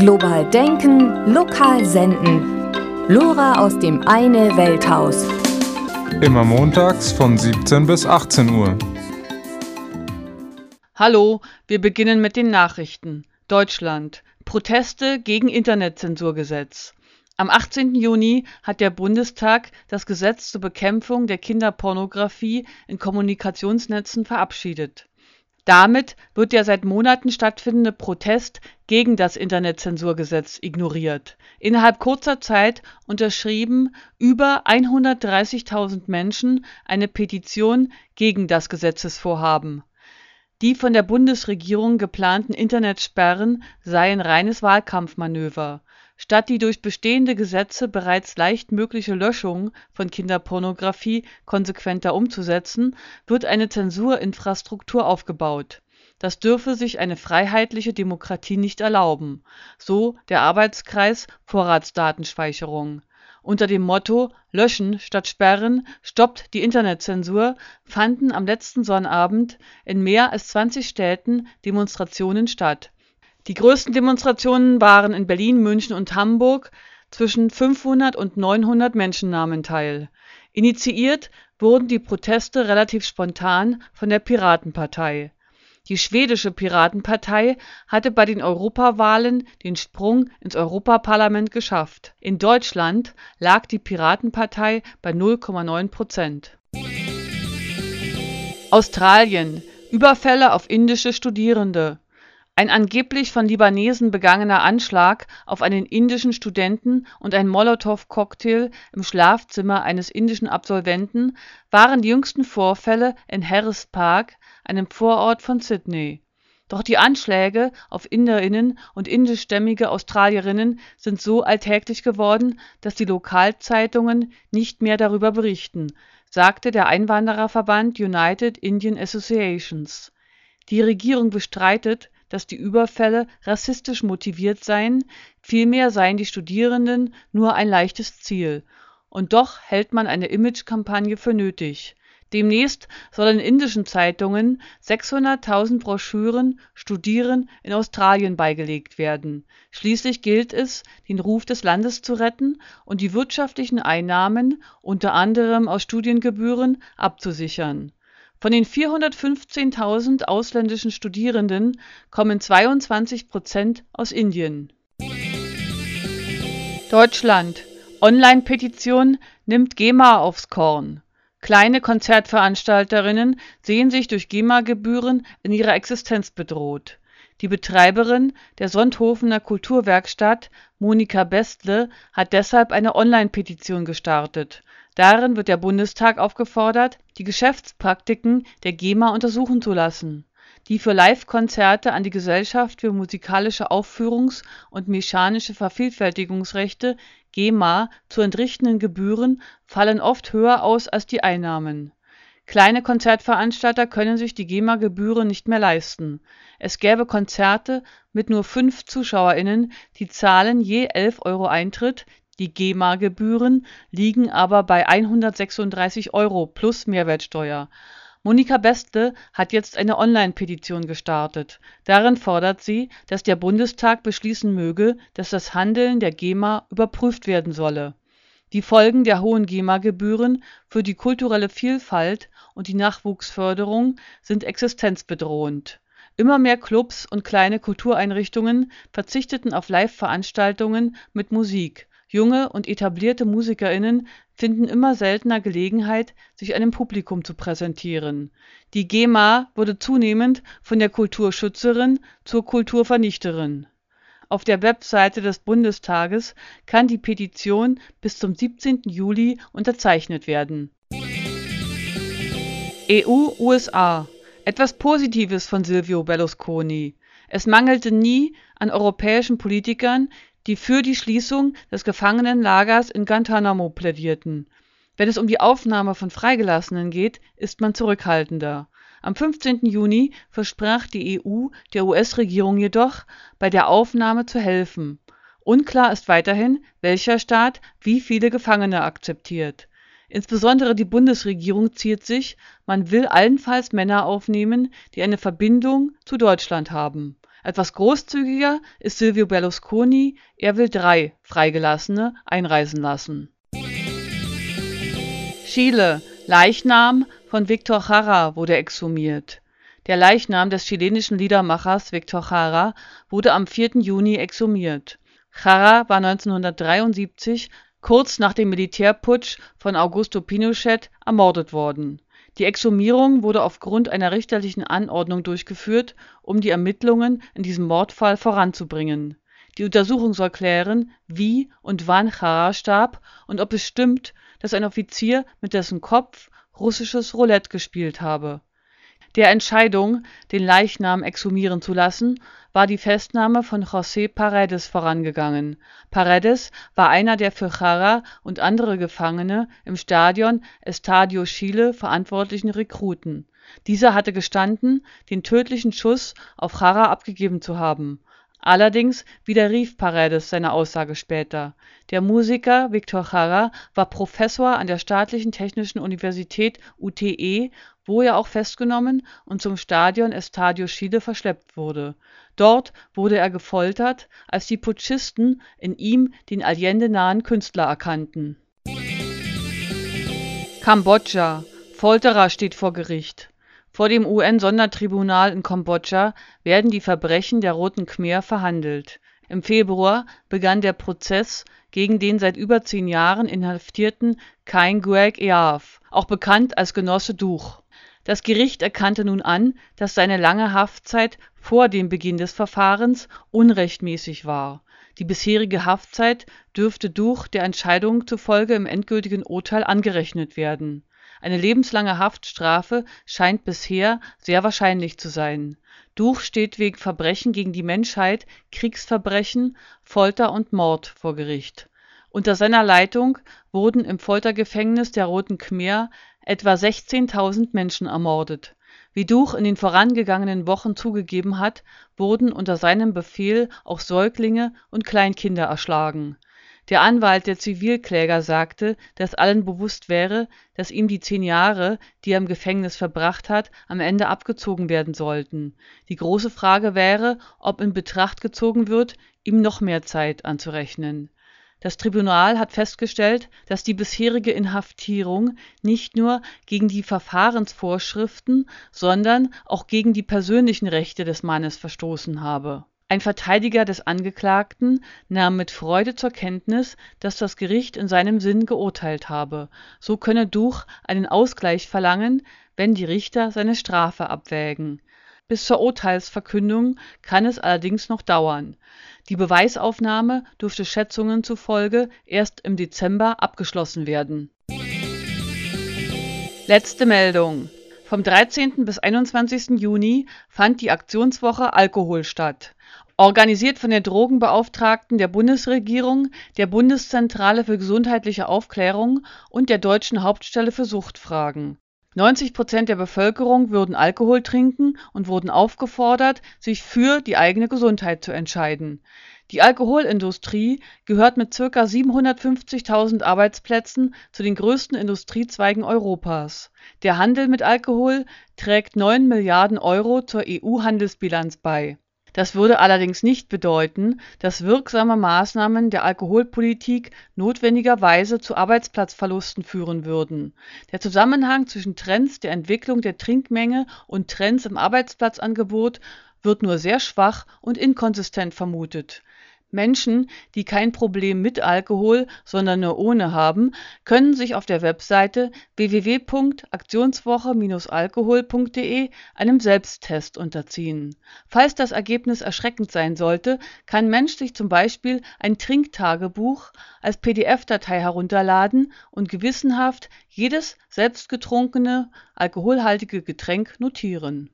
Global denken, lokal senden. Lora aus dem Eine Welthaus. Immer montags von 17 bis 18 Uhr. Hallo, wir beginnen mit den Nachrichten. Deutschland. Proteste gegen Internetzensurgesetz. Am 18. Juni hat der Bundestag das Gesetz zur Bekämpfung der Kinderpornografie in Kommunikationsnetzen verabschiedet. Damit wird der seit Monaten stattfindende Protest gegen das Internetzensurgesetz ignoriert. Innerhalb kurzer Zeit unterschrieben über 130.000 Menschen eine Petition gegen das Gesetzesvorhaben. Die von der Bundesregierung geplanten Internetsperren seien reines Wahlkampfmanöver Statt die durch bestehende Gesetze bereits leicht mögliche Löschung von Kinderpornografie konsequenter umzusetzen, wird eine Zensurinfrastruktur aufgebaut. Das dürfe sich eine freiheitliche Demokratie nicht erlauben, so der Arbeitskreis Vorratsdatenspeicherung. Unter dem Motto Löschen statt Sperren stoppt die Internetzensur fanden am letzten Sonnabend in mehr als 20 Städten Demonstrationen statt die größten Demonstrationen waren in Berlin, München und Hamburg, zwischen 500 und 900 Menschen nahmen teil. Initiiert wurden die Proteste relativ spontan von der Piratenpartei. Die schwedische Piratenpartei hatte bei den Europawahlen den Sprung ins Europaparlament geschafft. In Deutschland lag die Piratenpartei bei 0,9 Prozent. Australien Überfälle auf indische Studierende ein angeblich von Libanesen begangener Anschlag auf einen indischen Studenten und ein Molotow-Cocktail im Schlafzimmer eines indischen Absolventen waren die jüngsten Vorfälle in Harris Park, einem Vorort von Sydney. Doch die Anschläge auf Inderinnen und indischstämmige Australierinnen sind so alltäglich geworden, dass die Lokalzeitungen nicht mehr darüber berichten, sagte der Einwandererverband United Indian Associations. Die Regierung bestreitet dass die Überfälle rassistisch motiviert seien, vielmehr seien die Studierenden nur ein leichtes Ziel. Und doch hält man eine Imagekampagne für nötig. Demnächst sollen indischen Zeitungen 600.000 Broschüren Studieren in Australien beigelegt werden. Schließlich gilt es, den Ruf des Landes zu retten und die wirtschaftlichen Einnahmen, unter anderem aus Studiengebühren, abzusichern von den 415.000 ausländischen Studierenden kommen 22 Prozent aus Indien. Deutschland. Online-Petition nimmt GEMA aufs Korn. Kleine Konzertveranstalterinnen sehen sich durch GEMA-Gebühren in ihrer Existenz bedroht. Die Betreiberin der Sonthofener Kulturwerkstatt, Monika Bestle, hat deshalb eine Online-Petition gestartet Darin wird der Bundestag aufgefordert, die Geschäftspraktiken der GEMA untersuchen zu lassen. Die für Live-Konzerte an die Gesellschaft für musikalische Aufführungs und mechanische Vervielfältigungsrechte (GEMA) zu entrichtenden Gebühren fallen oft höher aus als die Einnahmen. Kleine Konzertveranstalter können sich die GEMA-Gebühren nicht mehr leisten. Es gäbe Konzerte mit nur fünf ZuschauerInnen, die zahlen je 11 Euro Eintritt die GEMA-Gebühren liegen aber bei 136 Euro plus Mehrwertsteuer. Monika Bestle hat jetzt eine Online-Petition gestartet. Darin fordert sie, dass der Bundestag beschließen möge, dass das Handeln der GEMA überprüft werden solle. Die Folgen der hohen GEMA-Gebühren für die kulturelle Vielfalt und die Nachwuchsförderung sind existenzbedrohend. Immer mehr Clubs und kleine Kultureinrichtungen verzichteten auf Live-Veranstaltungen mit Musik Junge und etablierte MusikerInnen finden immer seltener Gelegenheit, sich einem Publikum zu präsentieren. Die GEMA wurde zunehmend von der Kulturschützerin zur Kulturvernichterin. Auf der Webseite des Bundestages kann die Petition bis zum 17. Juli unterzeichnet werden. EU-USA Etwas Positives von Silvio Berlusconi. Es mangelte nie an europäischen Politikern, die für die Schließung des Gefangenenlagers in Guantánamo plädierten. Wenn es um die Aufnahme von Freigelassenen geht, ist man zurückhaltender. Am 15. Juni versprach die EU der US-Regierung jedoch, bei der Aufnahme zu helfen. Unklar ist weiterhin, welcher Staat wie viele Gefangene akzeptiert. Insbesondere die Bundesregierung ziert sich, man will allenfalls Männer aufnehmen, die eine Verbindung zu Deutschland haben Etwas großzügiger ist Silvio Berlusconi, er will drei Freigelassene einreisen lassen. Chile. Leichnam von Victor Jara wurde exhumiert. Der Leichnam des chilenischen Liedermachers Victor Jara wurde am 4. Juni exhumiert. Jara war 1973, kurz nach dem Militärputsch von Augusto Pinochet, ermordet worden. Die Exhumierung wurde aufgrund einer richterlichen Anordnung durchgeführt, um die Ermittlungen in diesem Mordfall voranzubringen. Die Untersuchung soll klären, wie und wann Jara starb und ob es stimmt, dass ein Offizier mit dessen Kopf russisches Roulette gespielt habe der Entscheidung, den Leichnam exhumieren zu lassen, war die Festnahme von José Paredes vorangegangen. Paredes war einer der für Jara und andere Gefangene im Stadion Estadio Chile verantwortlichen Rekruten. Dieser hatte gestanden, den tödlichen Schuss auf Jara abgegeben zu haben Allerdings widerrief Paredes seine Aussage später. Der Musiker Víctor Jara war Professor an der Staatlichen Technischen Universität UTE, wo er auch festgenommen und zum Stadion Estadio Chile verschleppt wurde. Dort wurde er gefoltert, als die Putschisten in ihm den Allende-nahen Künstler erkannten. Kambodscha Folterer steht vor Gericht vor dem UN-Sondertribunal in Kambodscha werden die Verbrechen der Roten Khmer verhandelt. Im Februar begann der Prozess gegen den seit über zehn Jahren inhaftierten Kaing Guek Eav, auch bekannt als Genosse Duch. Das Gericht erkannte nun an, dass seine lange Haftzeit vor dem Beginn des Verfahrens unrechtmäßig war. Die bisherige Haftzeit dürfte Duch der Entscheidung zufolge im endgültigen Urteil angerechnet werden eine lebenslange Haftstrafe scheint bisher sehr wahrscheinlich zu sein. Duch steht wegen Verbrechen gegen die Menschheit, Kriegsverbrechen, Folter und Mord vor Gericht. Unter seiner Leitung wurden im Foltergefängnis der Roten Khmer etwa 16.000 Menschen ermordet. Wie Duch in den vorangegangenen Wochen zugegeben hat, wurden unter seinem Befehl auch Säuglinge und Kleinkinder erschlagen der Anwalt der Zivilkläger sagte, dass allen bewusst wäre, dass ihm die zehn Jahre, die er im Gefängnis verbracht hat, am Ende abgezogen werden sollten. Die große Frage wäre, ob in Betracht gezogen wird, ihm noch mehr Zeit anzurechnen. Das Tribunal hat festgestellt, dass die bisherige Inhaftierung nicht nur gegen die Verfahrensvorschriften, sondern auch gegen die persönlichen Rechte des Mannes verstoßen habe ein Verteidiger des Angeklagten nahm mit Freude zur Kenntnis, dass das Gericht in seinem Sinn geurteilt habe. So könne Duch einen Ausgleich verlangen, wenn die Richter seine Strafe abwägen. Bis zur Urteilsverkündung kann es allerdings noch dauern. Die Beweisaufnahme dürfte Schätzungen zufolge erst im Dezember abgeschlossen werden. Letzte Meldung. Vom 13. bis 21. Juni fand die Aktionswoche Alkohol statt. Organisiert von der Drogenbeauftragten der Bundesregierung, der Bundeszentrale für gesundheitliche Aufklärung und der Deutschen Hauptstelle für Suchtfragen. 90 Prozent der Bevölkerung würden Alkohol trinken und wurden aufgefordert, sich für die eigene Gesundheit zu entscheiden. Die Alkoholindustrie gehört mit ca. 750.000 Arbeitsplätzen zu den größten Industriezweigen Europas. Der Handel mit Alkohol trägt 9 Milliarden Euro zur EU-Handelsbilanz bei. Das würde allerdings nicht bedeuten, dass wirksame Maßnahmen der Alkoholpolitik notwendigerweise zu Arbeitsplatzverlusten führen würden. Der Zusammenhang zwischen Trends der Entwicklung der Trinkmenge und Trends im Arbeitsplatzangebot wird nur sehr schwach und inkonsistent vermutet Menschen, die kein Problem mit Alkohol, sondern nur ohne haben, können sich auf der Webseite www.aktionswoche-alkohol.de einem Selbsttest unterziehen. Falls das Ergebnis erschreckend sein sollte, kann Mensch sich zum Beispiel ein Trinktagebuch als PDF-Datei herunterladen und gewissenhaft jedes selbstgetrunkene alkoholhaltige Getränk notieren